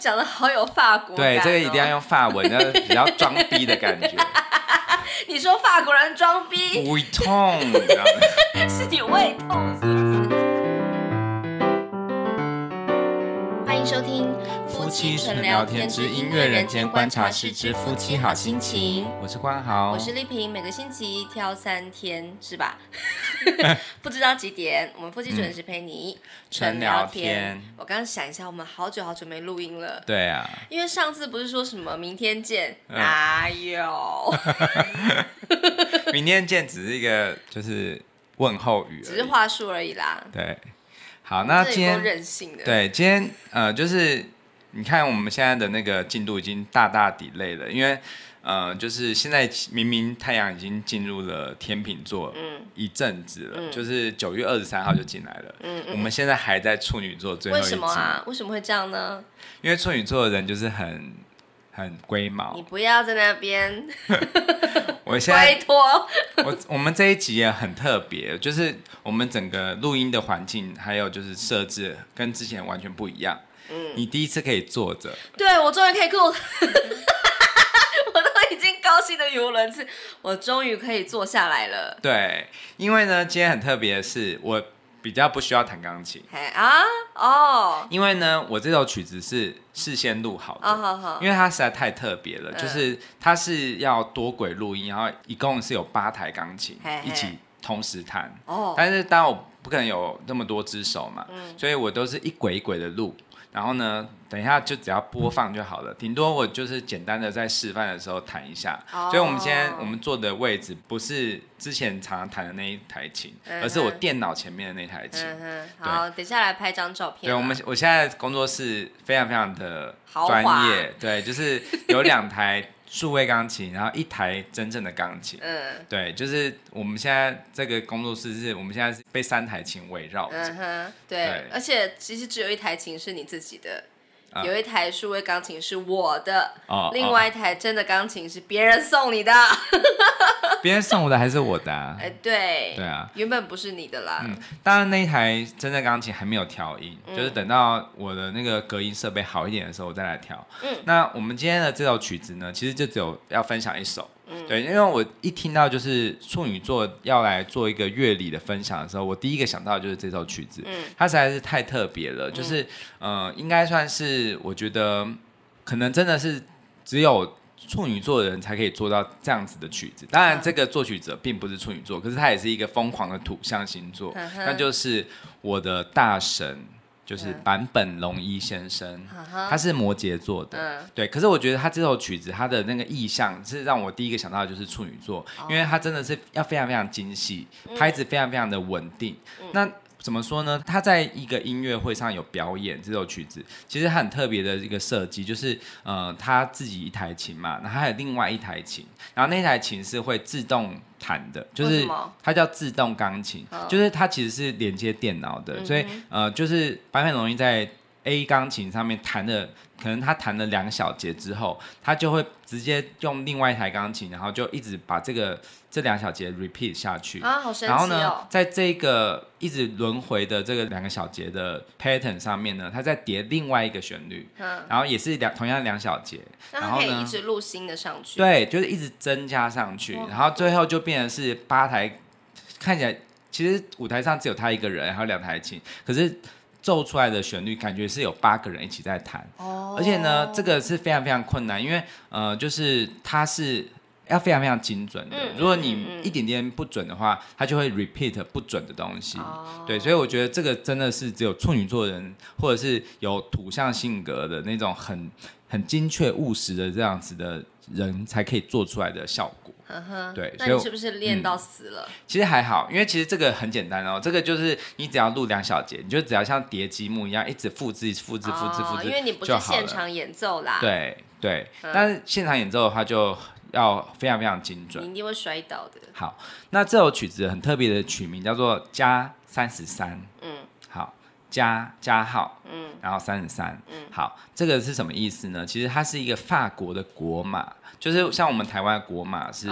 讲的好有法国感、哦。对，这个一定要用法文，要比较装逼的感觉。你说法国人装逼？胃痛，是你胃痛是不是？欢迎收听。夫妻纯聊天之音乐人间观察室之夫妻好心情，我是关豪，我是丽萍，每个星期挑三天是吧？不知道几点，我们夫妻准时陪你纯聊天。我刚刚想一下，我们好久好久没录音了。对啊，因为上次不是说什么明天见？哪有？明天见只是一个就是问候语，只是话术而已啦。对，好，那今天任性的。对，今天呃就是。你看我们现在的那个进度已经大大 delay 了，因为，呃，就是现在明明太阳已经进入了天秤座，嗯，一阵子了，嗯、就是九月二十三号就进来了，嗯，嗯，我们现在还在处女座最后一集。为什么啊？为什么会这样呢？因为处女座的人就是很很龟毛。你不要在那边。我现在 拜托。我我们这一集也很特别，就是我们整个录音的环境还有就是设置跟之前完全不一样。嗯，你第一次可以坐着，对，我终于可以坐，我都已经高兴的语无伦次，我终于可以坐下来了。对，因为呢，今天很特别的是，我比较不需要弹钢琴。啊，哦，因为呢，我这首曲子是事先录好的，哦、好好，因为它实在太特别了，嗯、就是它是要多轨录音，然后一共是有八台钢琴嘿嘿。一起同时弹。哦，但是当然我不可能有那么多只手嘛，嗯、所以我都是一轨一轨的录。然后呢，等一下就只要播放就好了，顶多我就是简单的在示范的时候弹一下。Oh. 所以我们今天我们坐的位置不是之前常常弹的那一台琴，uh huh. 而是我电脑前面的那台琴。Uh huh. 好，等下来拍张照片。对，我们我现在工作室非常非常的专业。对，就是有两台。数位钢琴，然后一台真正的钢琴。嗯，对，就是我们现在这个工作室是我们现在是被三台琴围绕着。嗯哼，对，对，而且其实只有一台琴是你自己的。有一台数位钢琴是我的，哦、另外一台真的钢琴是别人送你的。别人送我的还是我的、啊？哎，对，对啊，原本不是你的啦。嗯，当然那一台真的钢琴还没有调音，嗯、就是等到我的那个隔音设备好一点的时候，我再来调。嗯，那我们今天的这首曲子呢，其实就只有要分享一首。对，因为我一听到就是处女座要来做一个乐理的分享的时候，我第一个想到的就是这首曲子，嗯，它实在是太特别了，就是，嗯、呃，应该算是我觉得可能真的是只有处女座的人才可以做到这样子的曲子。当然，这个作曲者并不是处女座，可是他也是一个疯狂的土象星座，嗯、那就是我的大神。就是坂本龙一先生，嗯、他是摩羯座的，嗯、对。可是我觉得他这首曲子，他的那个意象是让我第一个想到的就是处女座，哦、因为他真的是要非常非常精细，拍子非常非常的稳定。嗯、那怎么说呢？他在一个音乐会上有表演这首曲子，其实很特别的一个设计，就是呃他自己一台琴嘛，然后还有另外一台琴，然后那台琴是会自动。弹的，就是它叫自动钢琴，就是它其实是连接电脑的，所以呃，就是坂本容易在 A 钢琴上面弹的，可能他弹了两小节之后，他就会直接用另外一台钢琴，然后就一直把这个这两小节 repeat 下去。啊，好神奇哦！然后呢，在这个一直轮回的这个两个小节的 pattern 上面呢，他再叠另外一个旋律，嗯，然后也是两同样两小节，然后可以一直录新的上去，对，就是一直增加上去，然后最后就变成是八台，看起来其实舞台上只有他一个人，还有两台琴，可是。奏出来的旋律感觉是有八个人一起在弹，oh. 而且呢，这个是非常非常困难，因为呃，就是它是要非常非常精准的。嗯、如果你一点点不准的话，它就会 repeat 不准的东西。Oh. 对，所以我觉得这个真的是只有处女座人或者是有土象性格的那种很很精确务实的这样子的人才可以做出来的效果。嗯哼，对，那你是不是练到死了？嗯，其实还好，因为其实这个很简单哦，这个就是你只要录两小节，你就只要像叠积木一样，一直复制、复制、复制、复制，因为你不是现场演奏啦。对对，嗯，但是现场演奏的话就要非常非常精准，你一定会摔倒的。好，那这首曲子很特别的曲名叫做加三十三，嗯，好，加加号，嗯，然后三十三，嗯，好，这个是什么意思呢？其实它是一个法国的国码。就是像我们台湾的国码是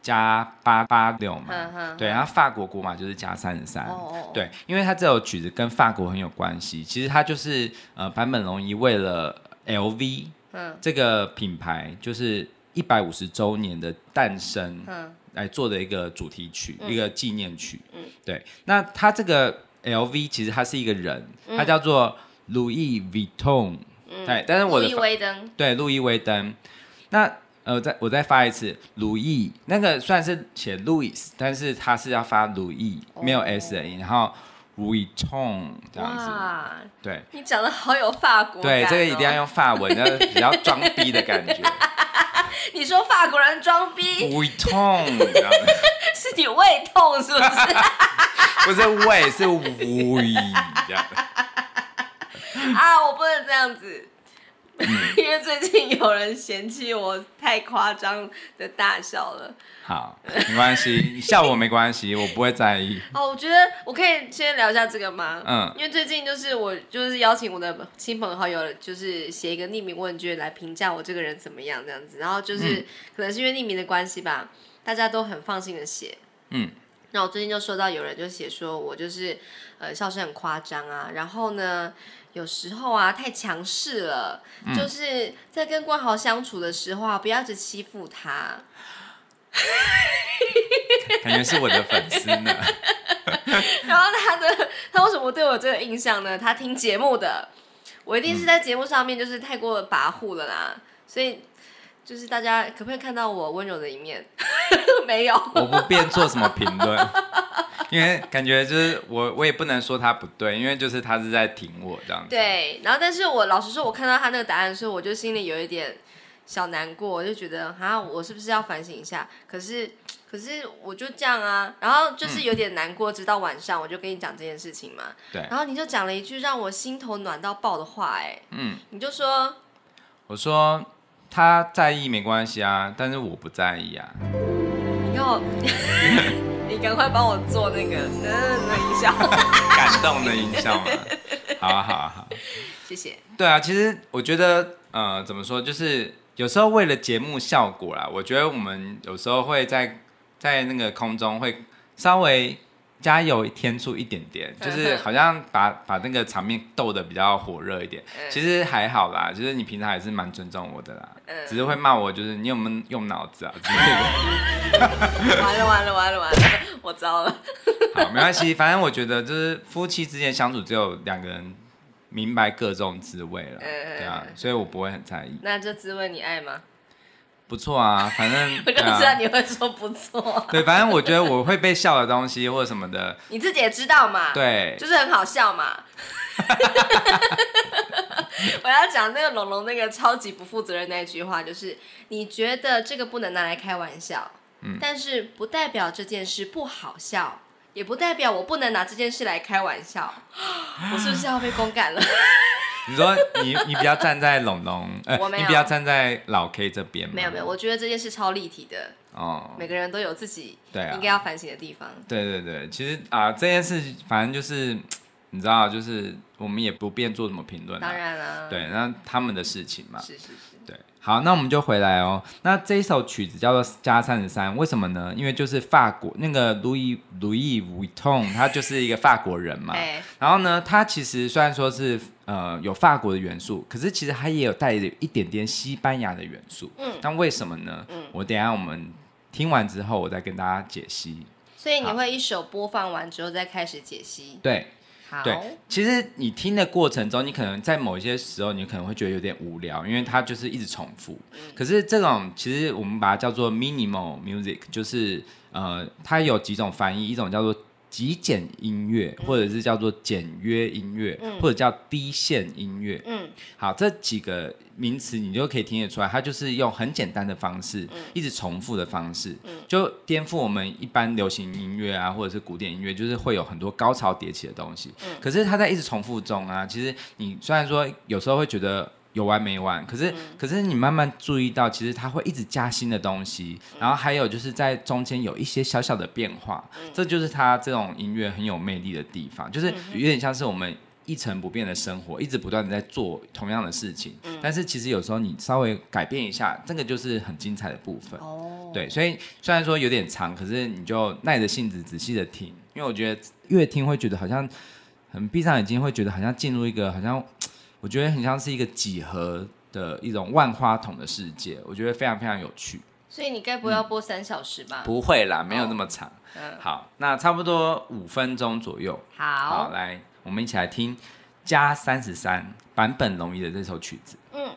加八八六嘛，哦、对，然后法国国码就是加三十三，对，因为它这首曲子跟法国很有关系。其实它就是呃坂本龙一为了 LV，嗯，这个品牌就是一百五十周年的诞生，嗯，来做的一个主题曲，嗯、一个纪念曲，嗯，对。那它这个 LV 其实他是一个人，嗯、他叫做 Louis Vuitton，嗯，对。但是我的路易威登，对，路易威登。那呃，再我再发一次，路易那个算是写 Louis，但是他是要发路易，没有 S 的音，然后。Vuitton 这样子，哇对，你讲的好有法国、哦，对，这个一定要用法文，要比较装逼的感觉。你说法国人装逼？Vuitton 这样子，是你胃痛是不是？不是胃，是胃这样。啊，我不能这样子。因为最近有人嫌弃我太夸张的大笑了。好，没关系，笑我没关系，我不会在意。哦，我觉得我可以先聊一下这个吗？嗯，因为最近就是我就是邀请我的亲朋好友，就是写一个匿名问卷来评价我这个人怎么样这样子，然后就是、嗯、可能是因为匿名的关系吧，大家都很放心的写。嗯，那我最近就收到有人就写说我就是呃笑声很夸张啊，然后呢。有时候啊，太强势了，嗯、就是在跟冠豪相处的时候啊，不要一直欺负他。感觉是我的粉丝呢。然后他的他为什么对我有这个印象呢？他听节目的，我一定是在节目上面就是太过跋扈了啦，嗯、所以就是大家可不可以看到我温柔的一面？没有，我不便做什么评论。因为感觉就是我，我也不能说他不对，因为就是他是在挺我这样子。对，然后但是我老实说，我看到他那个答案的时候，我就心里有一点小难过，我就觉得啊，我是不是要反省一下？可是，可是我就这样啊，然后就是有点难过，直到晚上我就跟你讲这件事情嘛。对。然后你就讲了一句让我心头暖到爆的话，哎，嗯，你就说，我说他在意没关系啊，但是我不在意啊。你要。你赶快帮我做那个嗯的音效，感动的音效嘛。好啊，好啊，好。谢谢。对啊，其实我觉得，呃，怎么说，就是有时候为了节目效果啦，我觉得我们有时候会在在那个空中会稍微。加油添醋一点点，就是好像把把那个场面斗得比较火热一点。其实还好啦，就是你平常还是蛮尊重我的啦，只是会骂我，就是你有没有用脑子啊之类的。完了完了完了完了，我糟了。好，没关系，反正我觉得就是夫妻之间相处，只有两个人明白各种滋味了，对啊，所以我不会很在意。那这滋味你爱吗？不错啊，反正 我就知道你会说不错。对，反正我觉得我会被笑的东西或者什么的，你自己也知道嘛。对，就是很好笑嘛。我要讲那个龙龙那个超级不负责任那句话，就是你觉得这个不能拿来开玩笑，嗯，但是不代表这件事不好笑，也不代表我不能拿这件事来开玩笑。我是不是要被公干了？你说你你比较站在龙龙，呃，你比较站在老 K 这边吗？没有没有，我觉得这件事超立体的哦，每个人都有自己对应该要反省的地方。对对对，其实啊，这件事反正就是你知道，就是我们也不便做什么评论。当然了，对，那他们的事情嘛。是是是，对。好，那我们就回来哦。那这一首曲子叫做《加三十三》，为什么呢？因为就是法国那个路易路易威登，他就是一个法国人嘛。欸、然后呢，他其实虽然说是呃有法国的元素，可是其实他也有带着一点点西班牙的元素。嗯。那为什么呢？嗯。我等一下我们听完之后，我再跟大家解析。所以你会一首播放完之后再开始解析。对。对，其实你听的过程中，你可能在某一些时候，你可能会觉得有点无聊，因为它就是一直重复。可是这种其实我们把它叫做 minimal music，就是呃，它有几种翻译，一种叫做。极简音乐，或者是叫做简约音乐，嗯、或者叫低线音乐。嗯，好，这几个名词你就可以听得出来，它就是用很简单的方式，嗯、一直重复的方式，嗯、就颠覆我们一般流行音乐啊，或者是古典音乐，就是会有很多高潮迭起的东西。嗯、可是它在一直重复中啊，其实你虽然说有时候会觉得。有完没完？可是，嗯、可是你慢慢注意到，其实它会一直加新的东西，嗯、然后还有就是在中间有一些小小的变化，嗯、这就是它这种音乐很有魅力的地方，就是有点像是我们一成不变的生活，一直不断的在做同样的事情，嗯、但是其实有时候你稍微改变一下，这个就是很精彩的部分。哦，对，所以虽然说有点长，可是你就耐着性子仔细的听，因为我觉得越听会觉得好像很闭上眼睛会觉得好像进入一个好像。我觉得很像是一个几何的一种万花筒的世界，我觉得非常非常有趣。所以你该不会要播三小时吧？嗯，不会啦，没有那么长。嗯，好，那差不多五分钟左右。好，好，来，我们一起来听加三十三版本龙一的这首曲子。嗯。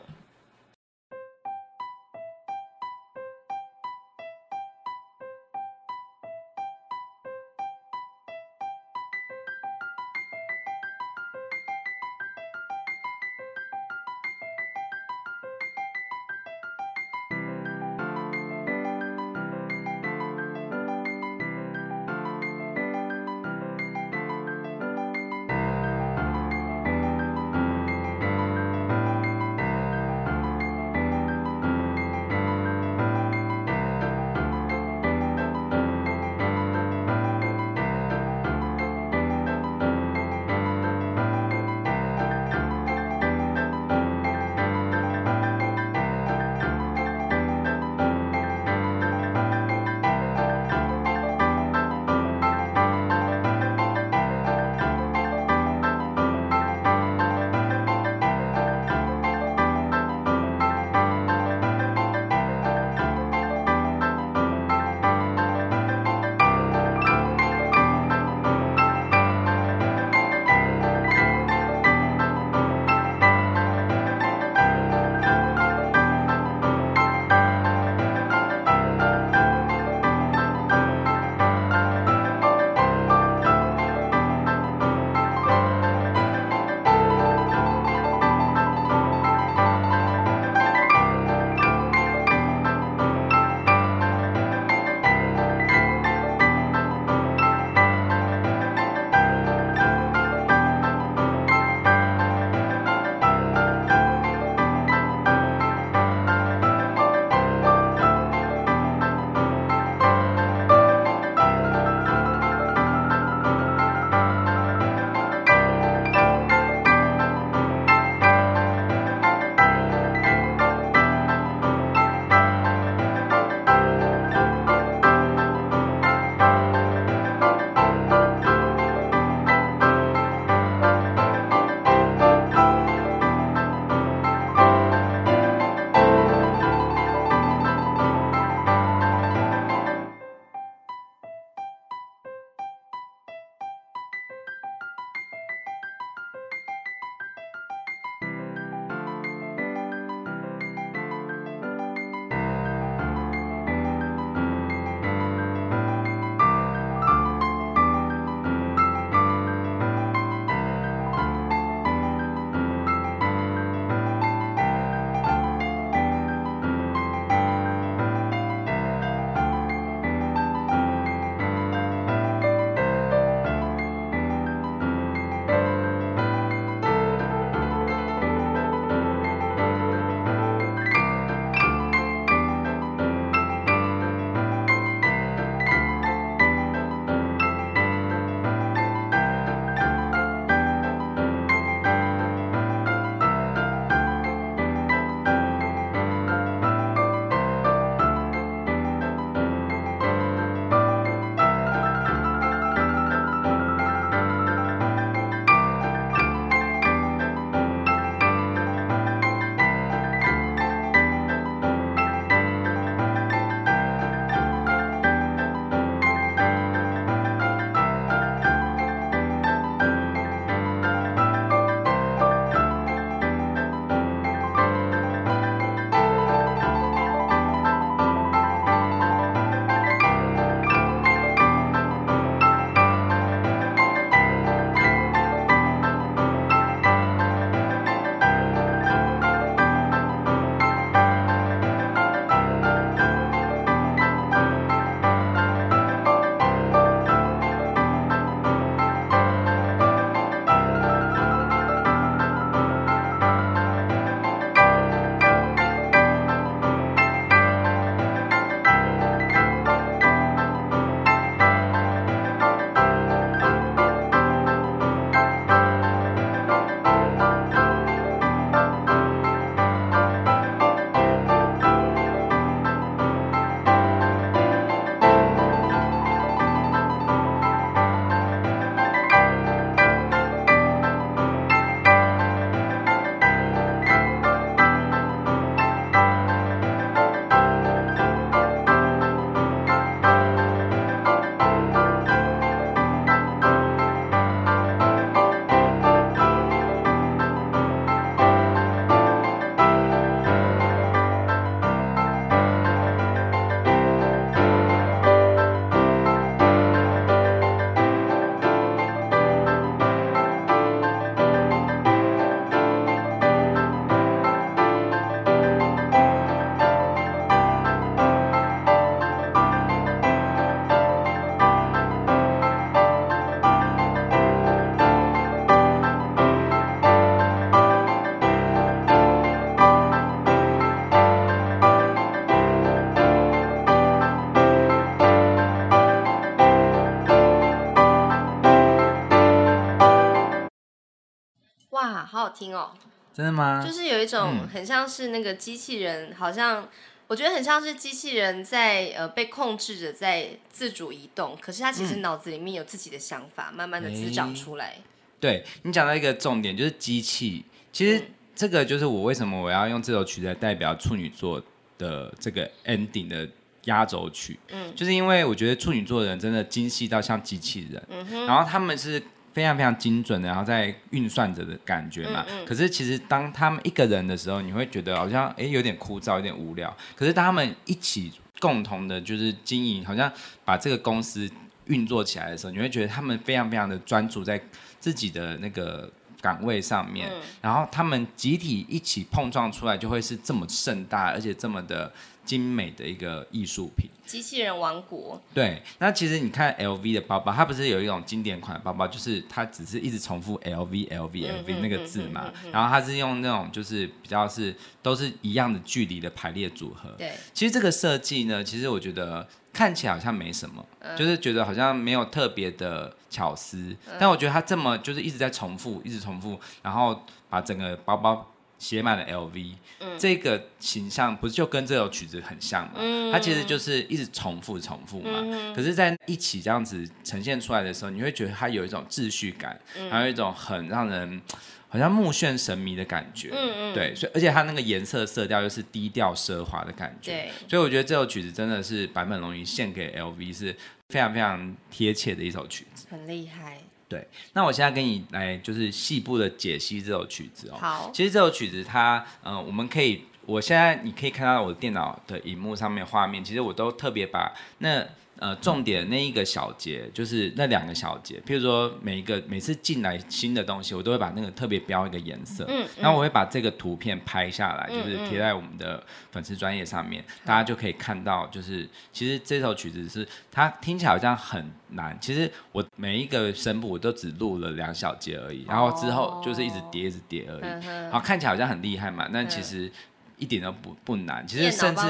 听哦。真的吗？就是有一种很像是那个机器人，嗯、好像我觉得很像是机器人在呃被控制着在自主移动，可是它其实脑子里面有自己的想法，嗯、慢慢的滋长出来。对，你讲到一个重点，就是机器。其实这个就是我为什么我要用这首曲子来代表处女座的这个 ending 的压轴曲。嗯，就是因为我觉得处女座的人真的精细到像机器人。嗯哼，然后他们是。非常非常精准的，然后在运算着的感觉嘛。嗯嗯、可是其实当他们一个人的时候，你会觉得好像哎有点枯燥，有点无聊。可是当他们一起共同的，就是经营，好像把这个公司运作起来的时候，你会觉得他们非常非常的专注在自己的那个岗位上面。嗯、然后他们集体一起碰撞出来，就会是这么盛大，而且这么的。精美的一个艺术品，机器人王国。对，那其实你看 LV 的包包，它不是有一种经典款的包包，就是它只是一直重复 LV LV LV 那个字嘛，然后它是用那种就是比较是都是一样的距离的排列组合。对，其实这个设计呢，其实我觉得看起来好像没什么，嗯、就是觉得好像没有特别的巧思，嗯、但我觉得它这么就是一直在重复，一直重复，然后把整个包包。写满了 LV，、嗯、这个形象不是就跟这首曲子很像吗？嗯、它其实就是一直重复重复嘛。嗯、可是，在一起这样子呈现出来的时候，你会觉得它有一种秩序感，嗯、还有一种很让人好像目眩神迷的感觉。嗯、对，所以而且它那个颜色色调又是低调奢华的感觉。对所以我觉得这首曲子真的是坂本龙一献给 LV 是非常非常贴切的一首曲子。很厉害。对，那我现在跟你来就是细部的解析这首曲子哦。好，其实这首曲子它，嗯、呃，我们可以，我现在你可以看到我的电脑的荧幕上面画面，其实我都特别把那。呃，重点那一个小节就是那两个小节，譬如说每一个每次进来新的东西，我都会把那个特别标一个颜色，嗯，然后我会把这个图片拍下来，嗯、就是贴在我们的粉丝专业上面，嗯、大家就可以看到，就是其实这首曲子是它听起来好像很难，其实我每一个声部我都只录了两小节而已，然后之后就是一直叠一直叠而已，哦、然后看起来好像很厉害嘛，但其实。一点都不不难，其实甚至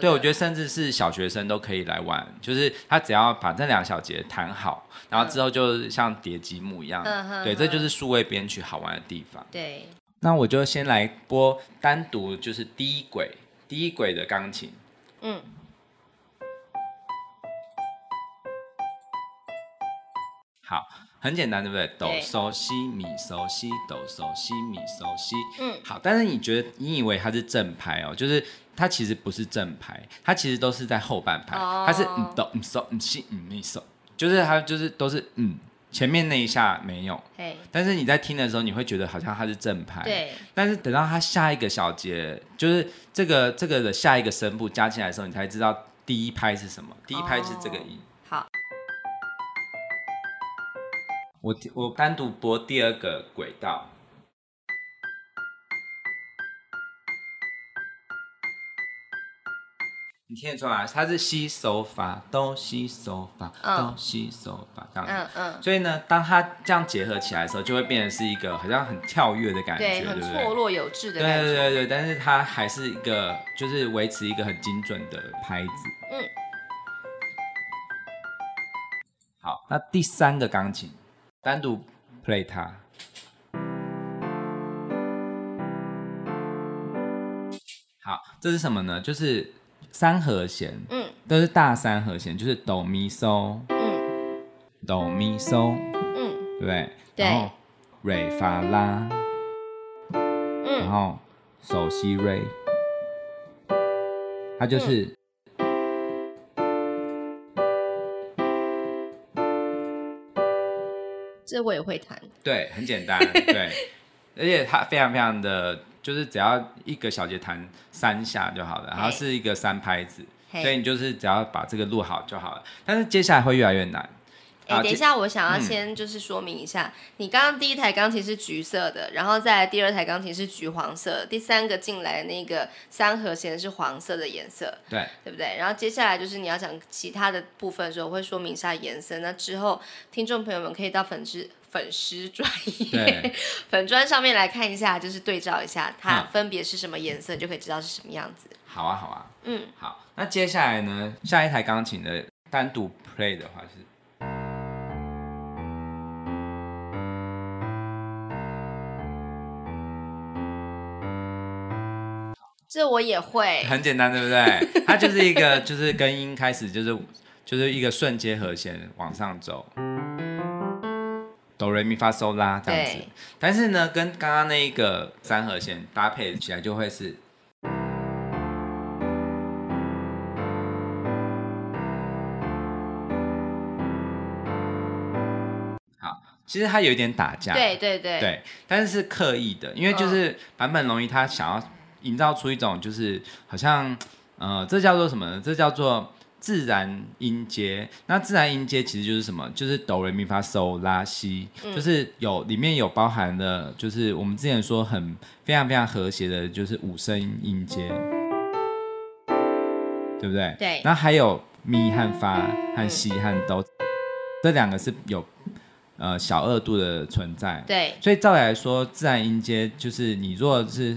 对，我觉得甚至是小学生都可以来玩，就是他只要把这两小节弹好，然后之后就像叠积木一样，嗯、对，这就是数位编曲好玩的地方。对，那我就先来播单独就是第一轨第一轨的钢琴，嗯，好。很简单，对不对？哆嗦西米嗦西哆嗦西米嗦西。嗯，好。但是你觉得，你以为它是正拍哦？就是它其实不是正拍，它其实都是在后半拍。哦、它是嗯哆嗯嗦嗯西嗯咪嗦，就是它就是都是嗯，前面那一下没有。嘿但是你在听的时候，你会觉得好像它是正拍。对。但是等到它下一个小节，就是这个这个的下一个声部加起来的时候，你才知道第一拍是什么。第一拍是这个音。哦、我我单独播第二个轨道，你听得出来？它是西手法哆西手法哆西手法这样子，嗯嗯。所以呢，当它这样结合起来的时候，就会变成是一个好像很跳跃的感觉，对，很错落有致的感觉。对对对对，但是它还是一个，就是维持一个很精准的拍子。嗯。好，那第三个钢琴。单独 play 它，好，这是什么呢？就是三和弦，嗯，都是大三和弦，就是哆咪嗦，嗯，哆咪嗦，嗯，对不对？对。然后瑞发拉，嗯，然后嗦西瑞，它就是。这我也会弹，对，很简单，对，而且它非常非常的，就是只要一个小节弹三下就好了，然后是一个三拍子，所以你就是只要把这个录好就好了。但是接下来会越来越难。哎，等一下，我想要先就是说明一下，嗯、你刚刚第一台钢琴是橘色的，然后再来第二台钢琴是橘黄色，第三个进来的那个三和弦是黄色的颜色，对，对不对？然后接下来就是你要讲其他的部分的时候，我会说明一下颜色。那之后，听众朋友们可以到粉丝粉丝专业粉砖上面来看一下，就是对照一下它分别是什么颜色，嗯、就可以知道是什么样子。好啊，好啊，嗯，好。那接下来呢，下一台钢琴的单独 play 的话是。这我也会。很简单，对不对？它就是一个，就是根音开始，就是就是一个顺阶和弦往上走，哆来咪发嗦啦这样子。但是呢，跟刚刚那一个三和弦搭配起来，就会是。其实它有一点打架，对对对，对，但是是刻意的，因为就是坂本龙一他想要营造出一种就是好像，呃，这叫做什么呢？这叫做自然音阶。那自然音阶其实就是什么？就是哆来咪发嗦拉西，就是有里面有包含的，就是我们之前说很非常非常和谐的，就是五声音阶，对不对？对。那还有咪和发和西和哆，这两个是有。呃，小二度的存在，对，所以照理来说，自然音阶就是你如果是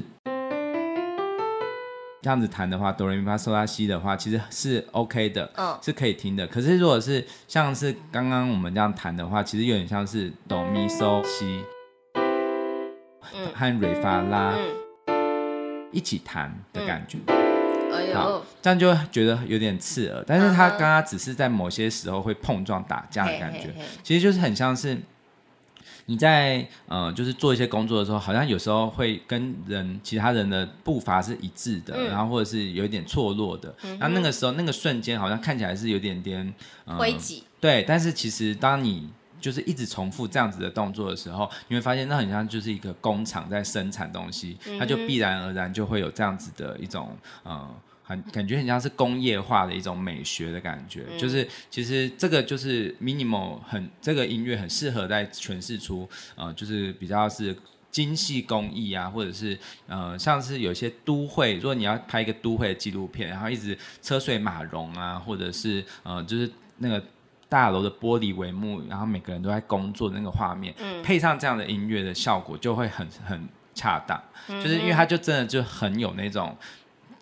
这样子弹的话，哆来咪发嗦拉西的话，其实是 OK 的，嗯，是可以听的。可是如果是像是刚刚我们这样弹的话，其实有点像是哆咪嗦西，和瑞发拉一起弹的感觉。嗯。好，这样就觉得有点刺耳，但是他刚刚只是在某些时候会碰撞打架的感觉，其实就是很像是你在呃，就是做一些工作的时候，好像有时候会跟人其他人的步伐是一致的，然后或者是有一点错落的，那那个时候那个瞬间好像看起来是有点点灰机，对，但是其实当你就是一直重复这样子的动作的时候，你会发现那很像就是一个工厂在生产东西，它就必然而然就会有这样子的一种呃，很感觉很像是工业化的一种美学的感觉。就是其实这个就是 minimal 很这个音乐很适合在诠释出呃，就是比较是精细工艺啊，或者是呃像是有些都会，如果你要拍一个都会的纪录片，然后一直车水马龙啊，或者是呃就是那个。大楼的玻璃帷幕，然后每个人都在工作的那个画面，嗯、配上这样的音乐的效果，就会很很恰当。嗯、就是因为它就真的就很有那种，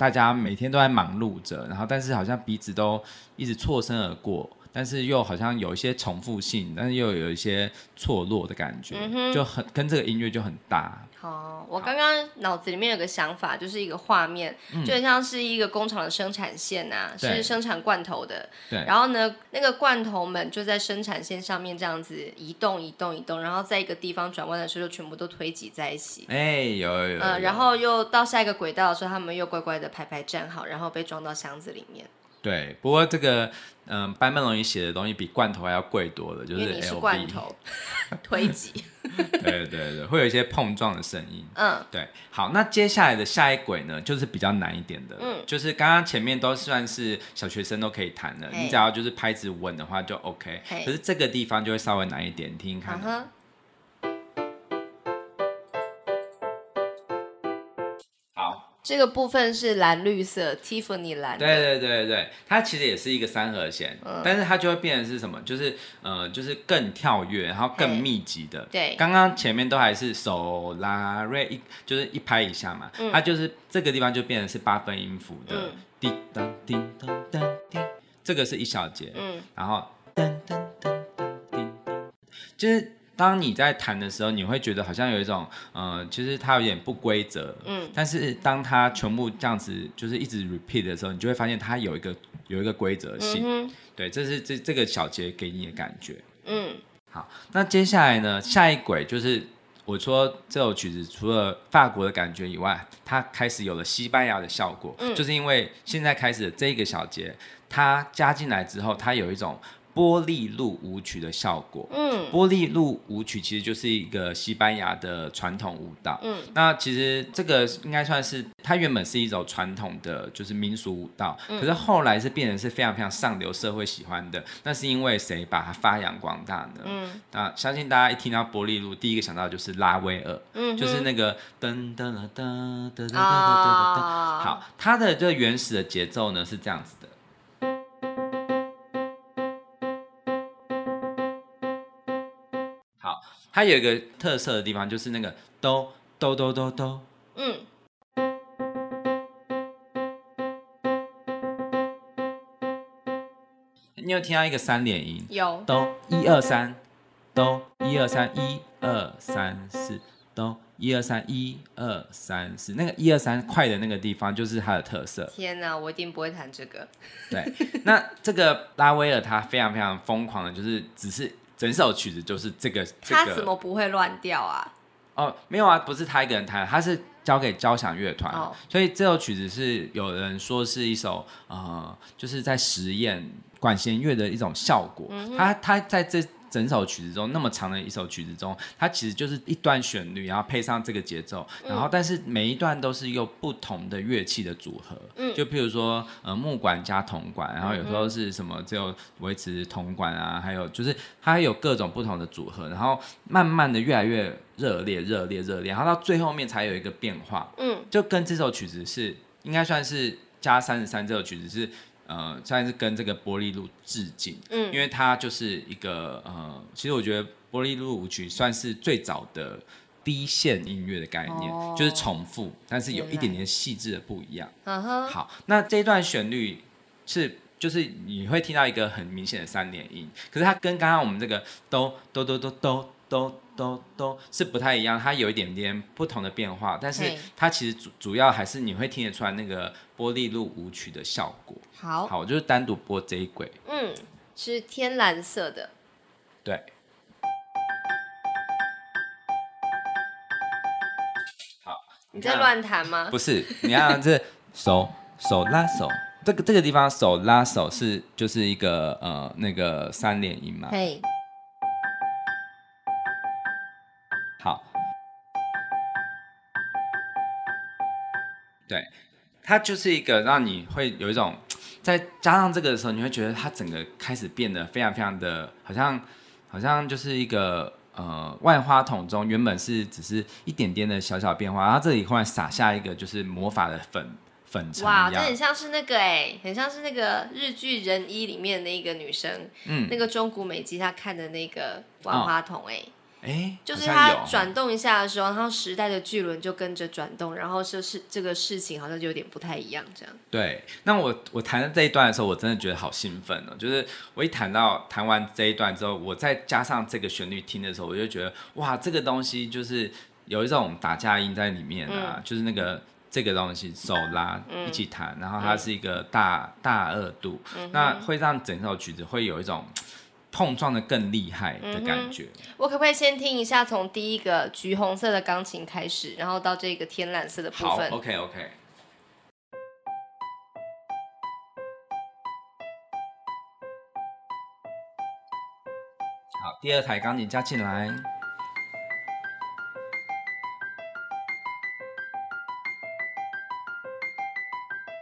大家每天都在忙碌着，然后但是好像彼此都一直错身而过。但是又好像有一些重复性，但是又有一些错落的感觉，嗯、就很跟这个音乐就很搭。好，我刚刚脑子里面有个想法，就是一个画面，嗯、就很像是一个工厂的生产线啊，是生产罐头的。对。然后呢，那个罐头们就在生产线上面这样子移动、移动、移动，然后在一个地方转弯的时候，就全部都推挤在一起。哎，有有有。嗯，然后又到下一个轨道的时候，他们又乖乖的排排站好，然后被装到箱子里面。对，不过这个。嗯，班曼龙一写的东西比罐头还要贵多了，就是罐头推挤。对对对，会有一些碰撞的声音。嗯，对。好，那接下来的下一轨呢，就是比较难一点的。嗯，就是刚刚前面都算是小学生都可以弹的，你只要就是拍子稳的话就 OK。可是这个地方就会稍微难一点，听听看。嗯这个部分是蓝绿色，Tiffany 蓝。对对对对，它其实也是一个三和弦，嗯、但是它就会变成是什么？就是呃，就是更跳跃，然后更密集的。对，刚刚前面都还是手拉瑞一，就是一拍一下嘛，嗯、它就是这个地方就变成是八分音符的，叮当叮当当叮，这个是一小节，嗯，然后噔噔噔噔叮当，就是。当你在弹的时候，你会觉得好像有一种，呃，其实它有点不规则，嗯，但是当它全部这样子就是一直 repeat 的时候，你就会发现它有一个有一个规则性，嗯、对，这是这这个小节给你的感觉，嗯，好，那接下来呢，下一轨就是我说这首曲子除了法国的感觉以外，它开始有了西班牙的效果，嗯，就是因为现在开始的这个小节，它加进来之后，它有一种。波丽露舞曲的效果，嗯，波丽露舞曲其实就是一个西班牙的传统舞蹈，嗯，那其实这个应该算是它原本是一种传统的就是民俗舞蹈，嗯，可是后来是变成是非常非常上流社会喜欢的，那是因为谁把它发扬光大呢？嗯，那相信大家一听到波丽露，第一个想到就是拉威尔，嗯，就是那个噔噔噔噔噔噔噔噔噔，好，它的这个原始的节奏呢是这样子它有一个特色的地方，就是那个哆哆哆哆哆，嗯，你有听到一个三连音？有。哆一二三，哆一二三，一二三四，哆，一二三，一二三四，那个一二三快的那个地方就是它的特色。天哪，我一定不会弹这个。对，那这个拉威尔他非常非常疯狂的，就是只是整首曲子就是这个。他怎么不会乱掉啊？哦，没有啊，不是他一个人弹，他是交给交响乐团，哦、所以这首曲子是有人说是一首呃，就是在实验管弦乐的一种效果。嗯、他他在这。整首曲子中那么长的一首曲子中，它其实就是一段旋律，然后配上这个节奏，然后但是每一段都是用不同的乐器的组合，嗯，就譬如说呃木管加铜管，然后有时候是什么只有维持铜管啊，还有就是它有各种不同的组合，然后慢慢的越来越热烈热烈热烈，然后到最后面才有一个变化，嗯，就跟这首曲子是应该算是加三十三这首曲子是。呃，算是跟这个玻璃路致敬，嗯，因为它就是一个呃，其实我觉得玻璃路舞曲算是最早的低线音乐的概念，哦、就是重复，但是有一点点细致的不一样。嗯哼。好，那这一段旋律是就是你会听到一个很明显的三连音，可是它跟刚刚我们这个哆哆哆哆哆哆。都都是不太一样，它有一点点不同的变化，但是它其实主主要还是你会听得出来那个玻璃路舞曲的效果。好，好，我就是单独播这一轨。嗯，是天蓝色的。对。好，你在乱弹吗？不是，你看这手手拉手，这个这个地方手拉手是就是一个呃那个三连音嘛。嘿。对，它就是一个让你会有一种，再加上这个的时候，你会觉得它整个开始变得非常非常的，好像好像就是一个呃万花筒中原本是只是一点点的小小变化，然后这里忽然撒下一个就是魔法的粉粉尘。哇，这很像是那个哎，很像是那个日剧《人医》里面的那个女生，嗯，那个中古美纪她看的那个万花筒哎。哦哎，就是它转动一下的时候，然后时代的巨轮就跟着转动，然后就是这个事情好像就有点不太一样，这样。对，那我我弹的这一段的时候，我真的觉得好兴奋哦！就是我一弹到弹完这一段之后，我再加上这个旋律听的时候，我就觉得哇，这个东西就是有一种打架音在里面啊，嗯、就是那个这个东西手拉一起弹，嗯、然后它是一个大大二度，嗯、那会让整首曲子会有一种。碰撞的更厉害的感觉。嗯。我可不可以先听一下，从第一个橘红色的钢琴开始，然后到这个天蓝色的部分。好，OK OK。好，第二台钢琴加进来。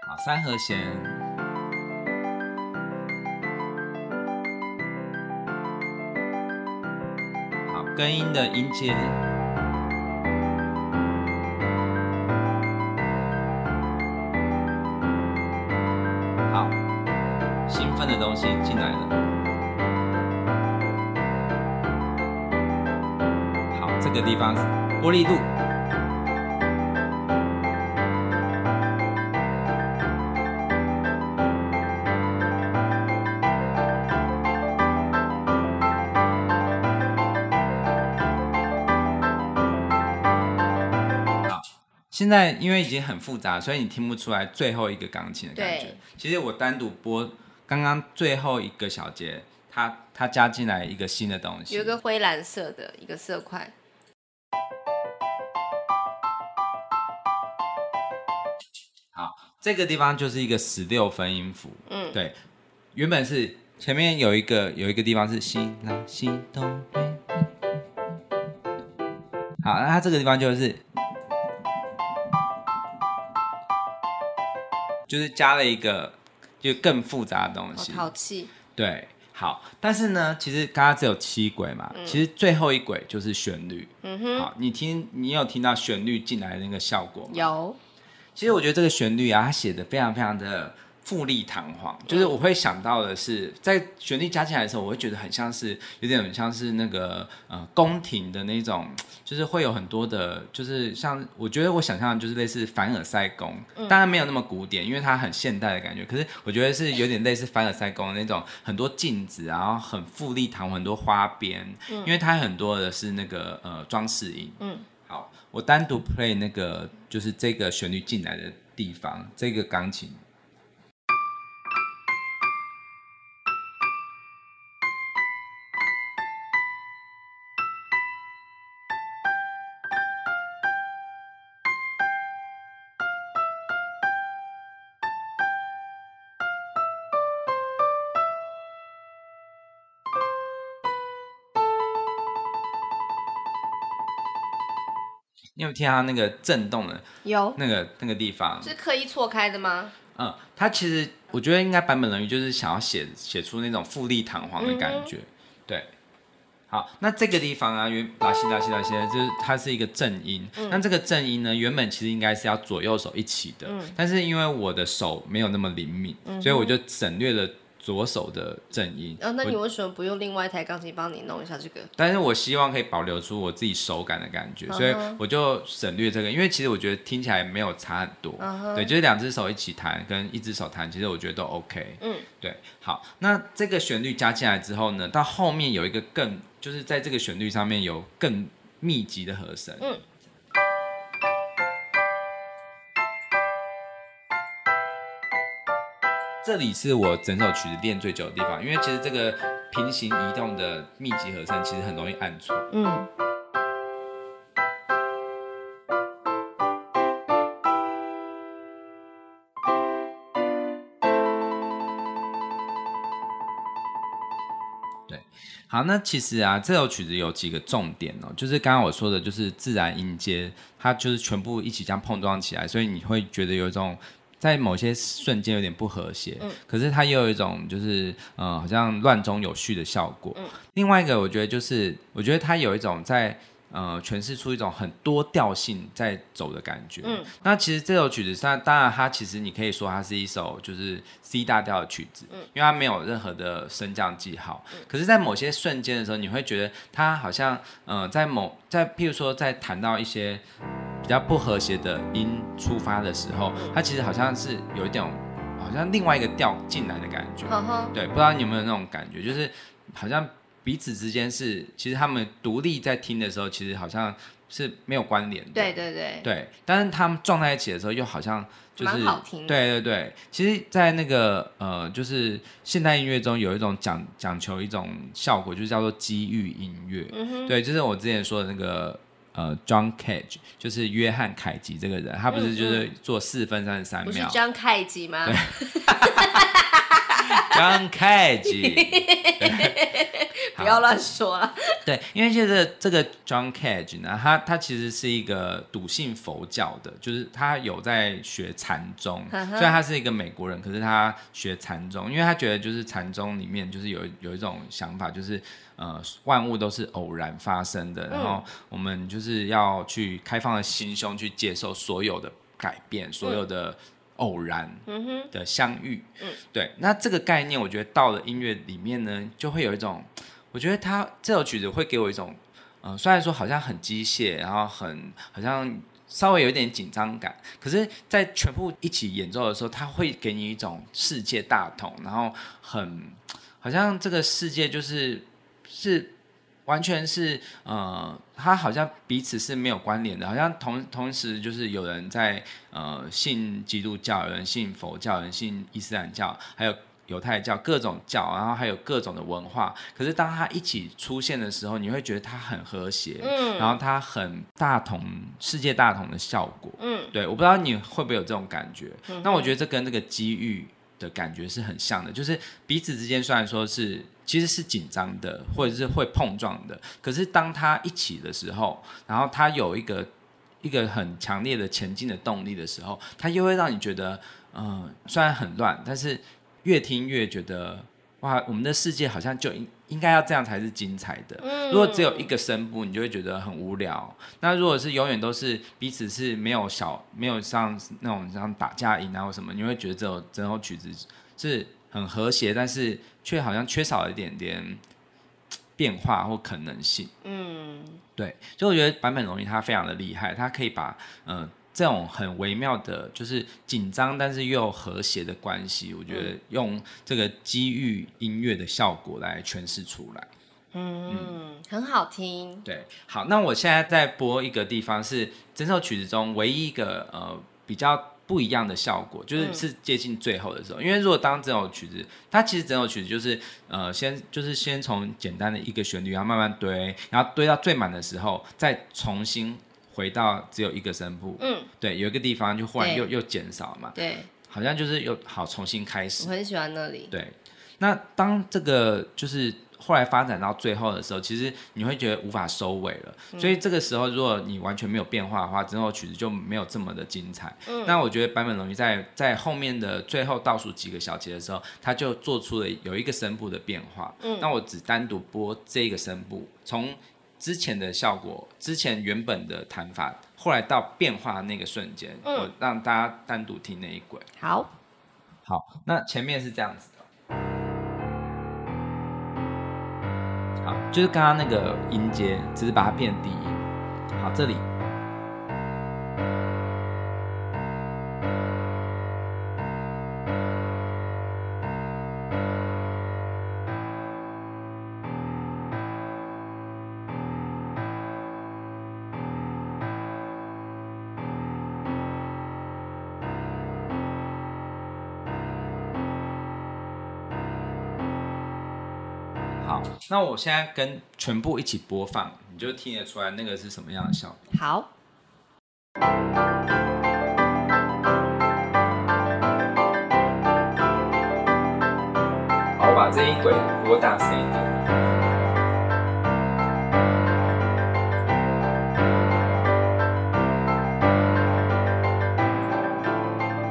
好，三和弦。根音的音阶，好，兴奋的东西进来了。好，这个地方玻璃度。现在因为已经很复杂，所以你听不出来最后一个钢琴的感觉。其实我单独播刚刚最后一个小节，它它加进来一个新的东西，有一个灰蓝色的一个色块。好，这个地方就是一个十六分音符。嗯，对，原本是前面有一个有一个地方是西拉西哆。好，那它这个地方就是。就是加了一个就更复杂的东西，淘气。对，好，但是呢，其实刚刚只有七轨嘛，嗯、其实最后一轨就是旋律。嗯哼，好，你听，你有听到旋律进来的那个效果吗？有。其实我觉得这个旋律啊，它写的非常非常的。富丽堂皇，就是我会想到的是，在旋律加进来的时候，我会觉得很像是有点很像是那个呃宫廷的那种，就是会有很多的，就是像我觉得我想象的就是类似凡尔赛宫，当然没有那么古典，因为它很现代的感觉。可是我觉得是有点类似凡尔赛宫的那种很多镜子，然后很富丽堂皇，很多花边，因为它很多的是那个呃装饰音。嗯。好，我单独 play 那个就是这个旋律进来的地方，这个钢琴。有听到那个震动的？有那个那个地方是刻意错开的吗？嗯，他其实我觉得应该版本人鱼就是想要写写出那种富丽堂皇的感觉。嗯、对，好，那这个地方啊，原拉西拉西拉西，就是它是一个正音。嗯、那这个正音呢，原本其实应该是要左右手一起的，嗯、但是因为我的手没有那么灵敏，嗯、所以我就省略了。左手的正音，哦，那你为什么不用另外一台钢琴帮你弄一下这个？但是我希望可以保留出我自己手感的感觉，uh huh. 所以我就省略这个，因为其实我觉得听起来没有差很多，uh huh. 对，就是两只手一起弹跟一只手弹，其实我觉得都 OK，嗯，对，好，那这个旋律加进来之后呢，到后面有一个更，就是在这个旋律上面有更密集的和声，嗯。这里是我整首曲子练最久的地方，因为其实这个平行移动的密集和声其实很容易按错。嗯。对，好，那其实啊，这首曲子有几个重点哦，就是刚刚我说的，就是自然音阶，它就是全部一起这样碰撞起来，所以你会觉得有一种。在某些瞬间有点不和谐，嗯、可是它又有一种就是，呃，好像乱中有序的效果。嗯、另外一个，我觉得就是，我觉得它有一种在。呃，诠释出一种很多调性在走的感觉。嗯，那其实这首曲子上，当然它其实你可以说它是一首就是 C 大调的曲子，嗯，因为它没有任何的升降记号。嗯，可是，在某些瞬间的时候，你会觉得它好像，呃，在某在譬如说在谈到一些比较不和谐的音出发的时候，它其实好像是有一点，好像另外一个调进来的感觉。嗯哼，对，不知道你有没有那种感觉，就是好像。彼此之间是，其实他们独立在听的时候，其实好像是没有关联的。对对对。对，但是他们撞在一起的时候，又好像就是蛮好听。对对对，其实，在那个呃，就是现代音乐中有一种讲讲求一种效果，就是叫做机遇音乐。嗯哼。对，就是我之前说的那个呃，John Cage，就是约翰凯吉这个人，他不是就是做四分三十三秒。不是 John 凯吉吗？对。John Cage。不要乱说啊！对，因为就是这个 John Cage 呢，他他其实是一个笃信佛教的，就是他有在学禅宗。虽然他是一个美国人，可是他学禅宗，因为他觉得就是禅宗里面就是有有一种想法，就是呃万物都是偶然发生的，然后我们就是要去开放的心胸去接受所有的改变，所有的偶然的相遇。嗯，对。那这个概念，我觉得到了音乐里面呢，就会有一种。我觉得他这首曲子会给我一种，嗯、呃，虽然说好像很机械，然后很好像稍微有一点紧张感，可是，在全部一起演奏的时候，他会给你一种世界大同，然后很好像这个世界就是是完全是，呃，他好像彼此是没有关联的，好像同同时就是有人在呃信基督教，有人信佛教，有人信伊斯兰教，还有。犹太教各种教，然后还有各种的文化，可是当它一起出现的时候，你会觉得它很和谐，嗯，然后它很大同世界大同的效果，嗯，对，我不知道你会不会有这种感觉，嗯，那我觉得这跟那个机遇的感觉是很像的，就是彼此之间虽然说是其实是紧张的，或者是会碰撞的，可是当它一起的时候，然后它有一个一个很强烈的前进的动力的时候，它又会让你觉得，嗯、呃，虽然很乱，但是。越听越觉得哇，我们的世界好像就应应该要这样才是精彩的。如果只有一个声部，你就会觉得很无聊。那如果是永远都是彼此是没有小没有像那种像打架音啊或什么，你会觉得这首整首曲子是很和谐，但是却好像缺少了一点点变化或可能性。嗯，对。所以我觉得坂本龙一他非常的厉害，他可以把嗯。呃这种很微妙的，就是紧张但是又和谐的关系，我觉得用这个机遇音乐的效果来诠释出来。嗯，嗯很好听。对，好，那我现在在播一个地方是整首曲子中唯一一个呃比较不一样的效果，就是是接近最后的时候。嗯、因为如果当整首曲子，它其实整首曲子就是呃先就是先从简单的一个旋律，然后慢慢堆，然后堆到最满的时候，再重新回到只有一个声部。嗯，对，有一个地方就忽然又又减少嘛。对，好像就是又好重新开始。我很喜欢那里。对。那当这个就是后来发展到最后的时候，其实你会觉得无法收尾了。嗯、所以这个时候，如果你完全没有变化的话，之后曲子就没有这么的精彩。嗯、那我觉得坂本龙一在在后面的最后倒数几个小节的时候，他就做出了有一个声部的变化。嗯、那我只单独播这个声部，从之前的效果，之前原本的弹法，后来到变化的那个瞬间，嗯、我让大家单独听那一轨。好，好，那前面是这样子的，好。就是刚刚那个音阶，只是把它变低音。好，这里。那我现在跟全部一起播放，你就听得出来那个是什么样的效果。好。好，我把这一轨播大声一点。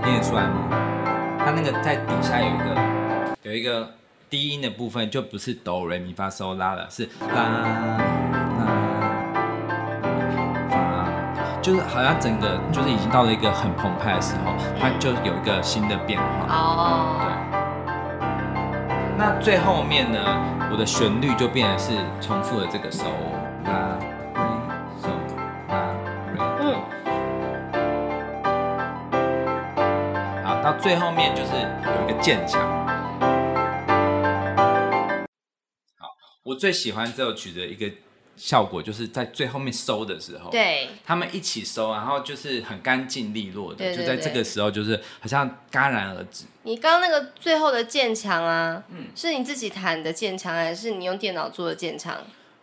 听得出来吗？它那个在底下有一个，有一个。低音的部分就不是哆来咪发嗦拉了，是啦啦发，就是好像整个就是已经到了一个很澎湃的时候，它就有一个新的变化。哦，对。那最后面呢，我的旋律就变成是重复的这个嗦啦瑞嗦啦瑞。嗯。好，到最后面就是有一个渐强。最喜欢这首曲子的一个效果，就是在最后面收的时候，对，他们一起收，然后就是很干净利落的，对对对，就在这个时候，就是好像戛然而止。你刚刚那个最后的渐强啊，嗯，是你自己弹的渐强，还是你用电脑做的渐强？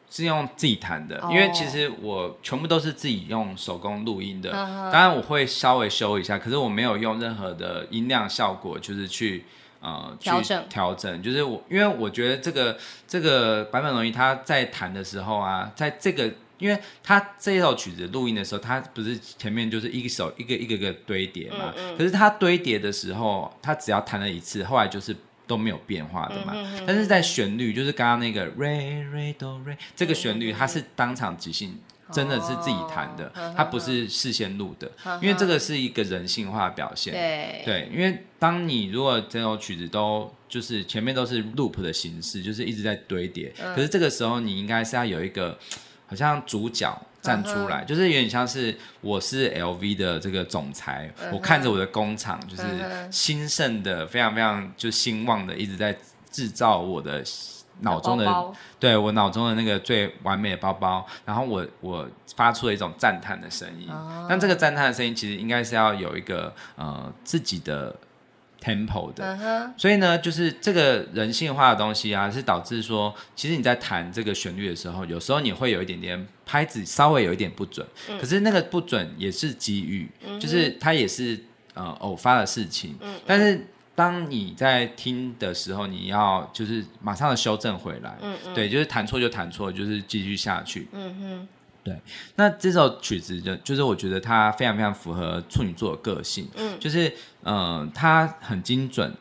是用自己弹的，因为其实我全部都是自己用手工录音的，当然我会稍微修一下，可是我没有用任何的音量效果，就是去。呃，调整调整，就是我，因为我觉得这个这个版本龙一他在弹的时候啊，在这个，因为他这一首曲子录音的时候，他不是前面就是一首一个一个一个堆叠嘛，嗯嗯，可是他堆叠的时候，他只要弹了一次，后来就是都没有变化的嘛。但是在旋律，就是刚刚那个 re re do re 这个旋律，它是当场即兴。真的是自己弹的，它不是事先录的，因为这个是一个人性化的表现。对，对，因为当你如果这首曲子都就是前面都是 loop 的形式，就是一直在堆叠，可是这个时候你应该是要有一个好像主角站出来，就是有点像是我是 LV 的这个总裁，我看着我的工厂就是兴盛的，非常非常就兴旺的，一直在制造我的。脑中的，包包。对我脑中的那个最完美的包包，然后我我发出了一种赞叹的声音，哦、但这个赞叹的声音其实应该是要有一个呃自己的 tempo 的，嗯、所以呢，就是这个人性化的东西啊，是导致说，其实你在弹这个旋律的时候，有时候你会有一点点拍子稍微有一点不准，嗯、可是那个不准也是机遇，嗯、就是它也是呃偶发的事情，但是。当你在听的时候，你要就是马上的修正回来，嗯嗯，对，就是弹错就弹错，就是继续下去，嗯哼，对。那这首曲子就就是我觉得它非常非常符合处女座的个性，嗯，就是嗯、呃，它很精准，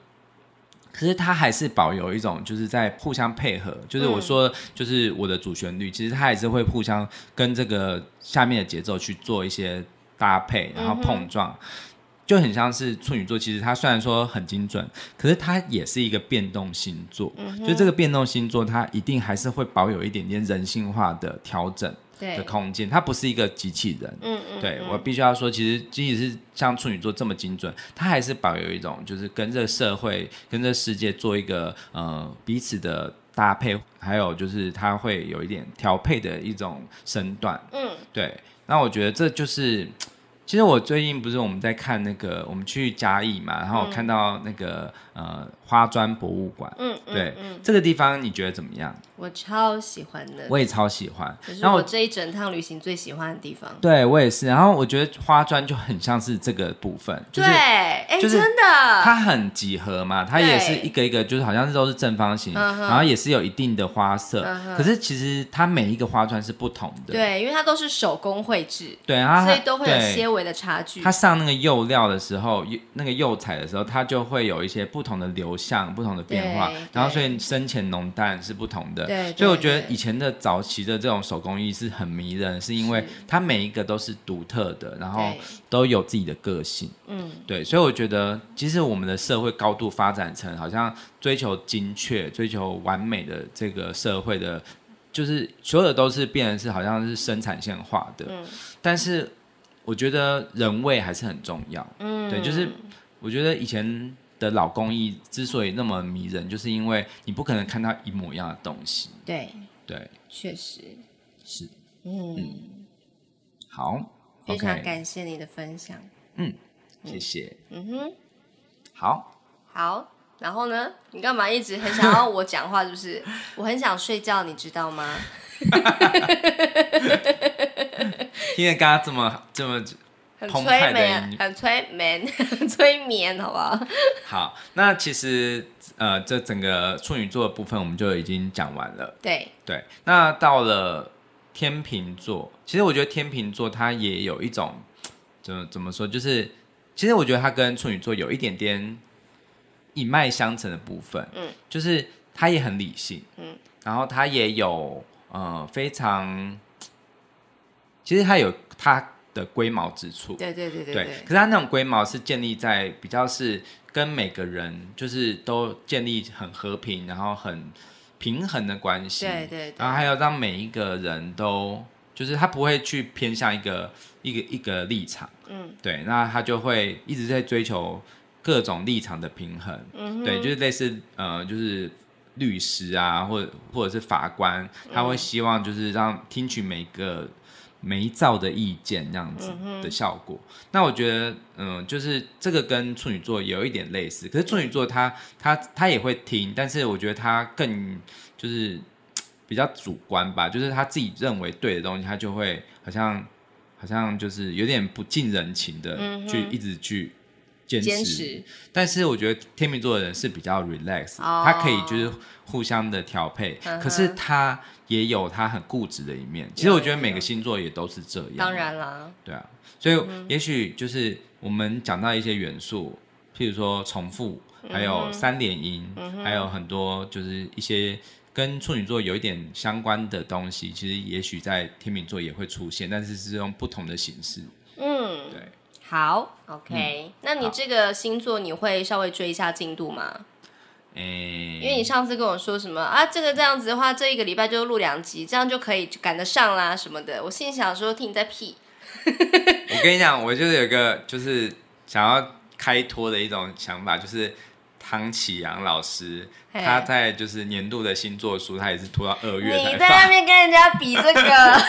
可是它还是保有一种就是在互相配合，就是我说就是我的主旋律，其实它还是会互相跟这个下面的节奏去做一些搭配，然后碰撞。嗯就很像是处女座，其实它虽然说很精准，可是它也是一个变动星座。嗯哼，就这个变动星座，它一定还是会保有一点点人性化的调整的空间。对它不是一个机器人。嗯嗯。对，我必须要说，其实即使是像处女座这么精准，它还是保有一种就是跟这个社会、跟这个世界做一个呃彼此的搭配，还有就是它会有一点调配的一种身段。嗯，对。那我觉得这就是。其实我最近不是我们在看那个，我们去嘉义嘛，然后我看到那个、嗯、呃花砖博物馆，嗯，对，嗯、这个地方你觉得怎么样？我超喜欢的，我也超喜欢。然后我这一整趟旅行最喜欢的地方，对我也是。然后我觉得花砖就很像是这个部分，就是、对，哎，就是、真的，它很几何嘛，它也是一个一个，就是好像是都是正方形，然后也是有一定的花色。可是其实它每一个花砖是不同的，对，因为它都是手工绘制，对，然后所以都会有些微的差距。它上那个釉料的时候，那个釉彩的时候，它就会有一些不同的流向、不同的变化，然后所以深浅浓淡是不同的。对，所以我觉得以前的早期的这种手工艺是很迷人，是因为它每一个都是独特的，然后都有自己的个性。嗯，对，所以我觉得其实我们的社会高度发展成好像追求精确、追求完美的这个社会的，就是所有的都是变成是好像是生产线化的。嗯，但是。我觉得人味还是很重要，嗯，对，就是我觉得以前的老工艺之所以那么迷人，就是因为你不可能看到一模一样的东西，对，对，确实。是，嗯，嗯好，非常感谢你的分享，嗯，谢谢，嗯哼，好，好，然后呢，你干嘛一直很想要我讲话？就是？我很想睡觉，你知道吗？因为刚刚这么这么很催眠，很催眠，很催眠，好不好？好，那其实呃，这整个处女座的部分我们就已经讲完了。对对，那到了天秤座，其实我觉得天秤座它也有一种怎么怎么说，就是其实我觉得它跟处女座有一点点一脉相承的部分。嗯，就是它也很理性。嗯，然后它也有呃非常。其实它有它的龟毛之处，对对对对，对。可是他那种龟毛是建立在比较是跟每个人就是都建立很和平，然后很平衡的关系，对对，对。然后还有让每一个人都就是他不会去偏向一个一个一个立场，嗯，对。那他就会一直在追求各种立场的平衡，嗯，对，就是类似呃，就是律师啊，或者或者是法官，他会希望就是让听取每个。没造的意见这样子的效果，嗯、那我觉得，嗯，就是这个跟处女座有一点类似，可是处女座他他他也会听，但是我觉得他更就是 比较主观吧，就是他自己认为对的东西，他就会好像好像就是有点不近人情的去一直去坚持，持。但是我觉得天秤座的人是比较 relax，哦、他可以就是互相的调配，嗯、可是他。也有他很固执的一面，其实我觉得每个星座也都是这样。当然啦，对啊，所以也许就是我们讲到一些元素，譬如说重复，还有三连音，还有很多就是一些跟处女座有一点相关的东西，其实也许在天秤座也会出现，但是是用不同的形式。嗯，对。好，OK，那你这个星座你会稍微追一下进度吗？因为你上次跟我说什么啊，这个这样子的话，这一个礼拜就录两集，这样就可以赶得上啦什么的。我心想说，听你在屁。我跟你讲，我就是有一个就是想要开脱的一种想法，就是汤启阳老师他在就是年度的星座书，他也是拖到二月。你在那边跟人家比这个，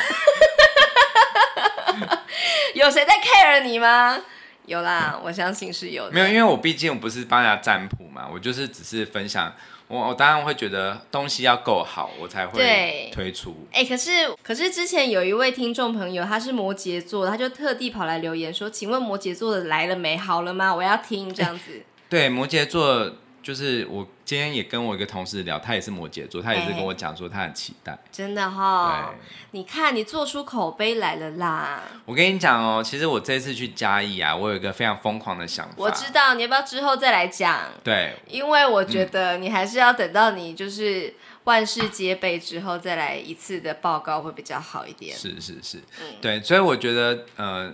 有谁在 care 你吗？有啦，我相信是有的。没有，因为我毕竟我不是帮人家占卜嘛，我就是只是分享。我我当然会觉得东西要够好，我才会推出。哎、欸，可是可是之前有一位听众朋友，他是摩羯座，他就特地跑来留言说：“请问摩羯座的来了没？好了吗？我要听这样子。欸”对，摩羯座。就是我今天也跟我一个同事聊，他也是摩羯座，他也是跟我讲说他很期待。真的哈、你看你做出口碑来了啦。我跟你讲哦，其实我这次去嘉义啊，我有一个非常疯狂的想法。我知道，你要不要之后再来讲？对，因为我觉得你还是要等到你就是万事皆备之后再来一次的报告会比较好一点。是是是，嗯、对，所以我觉得呃，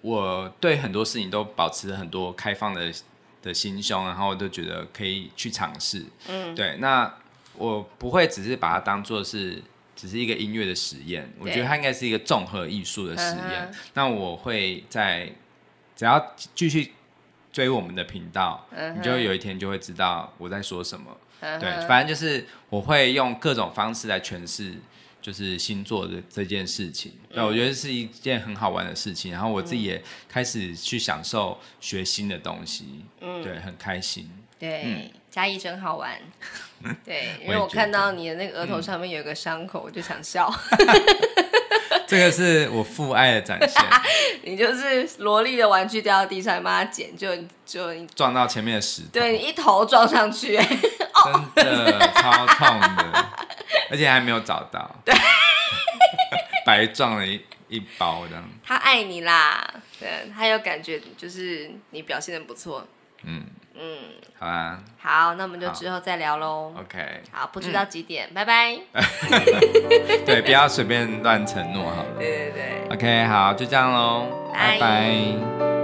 我对很多事情都保持很多开放的。的心胸，然后我就觉得可以去尝试，嗯，对，那我不会只是把它当做是只是一个音乐的实验，我觉得它应该是一个综合艺术的实验。那我会在只要继续追我们的频道，你就有一天就会知道我在说什么。对，反正就是我会用各种方式来诠释，就是星座的这件事情。对，我觉得是一件很好玩的事情。然后我自己也开始去享受学新的东西，对，很开心。对，嘉义真好玩。对，因为我看到你的那个额头上面有个伤口，我就想笑。这个是我父爱的展现。你就是萝莉的玩具掉到地上，帮他捡，就就撞到前面的石头。对，你一头撞上去，真的超痛的，而且还没有找到。对，白撞了一一包这样。他爱你啦，对，他有感觉，就是你表现的不错。嗯。嗯，好啊，好，那我们就之后再聊喽。OK，好，不知道几点，拜拜。对，不要随便乱承诺，好了。对对对。OK，好，就这样喽，拜拜。